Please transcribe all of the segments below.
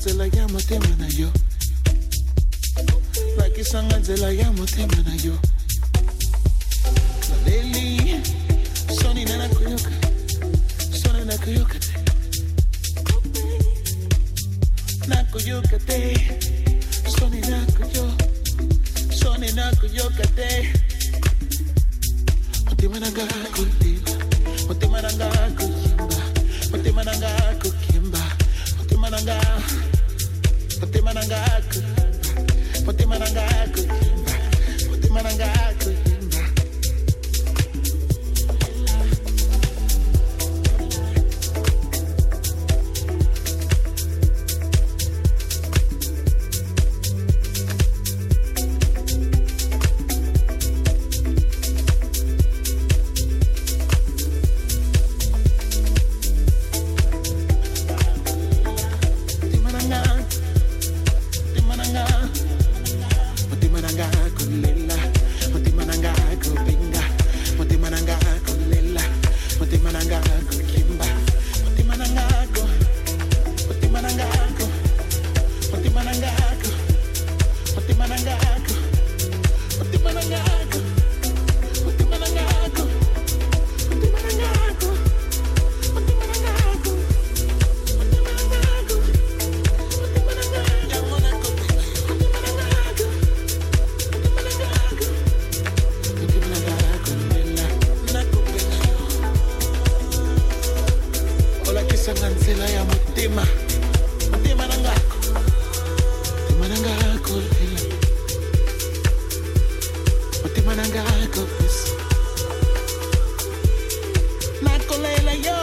se la llama te mana yo. Like it's an se la llama te mana yo. La leli, soni nana kuyoka, soni nana kuyoka te. Na kuyoka te, soni nana kuyo, soni nana kuyoka te. Otimananga kutimba, otimananga kuyimba, otimananga kukimba, otimananga. Put them on a gag. Put them on a gag. Put them on a gag. yo,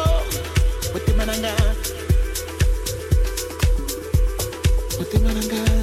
put him mananga. Put him on.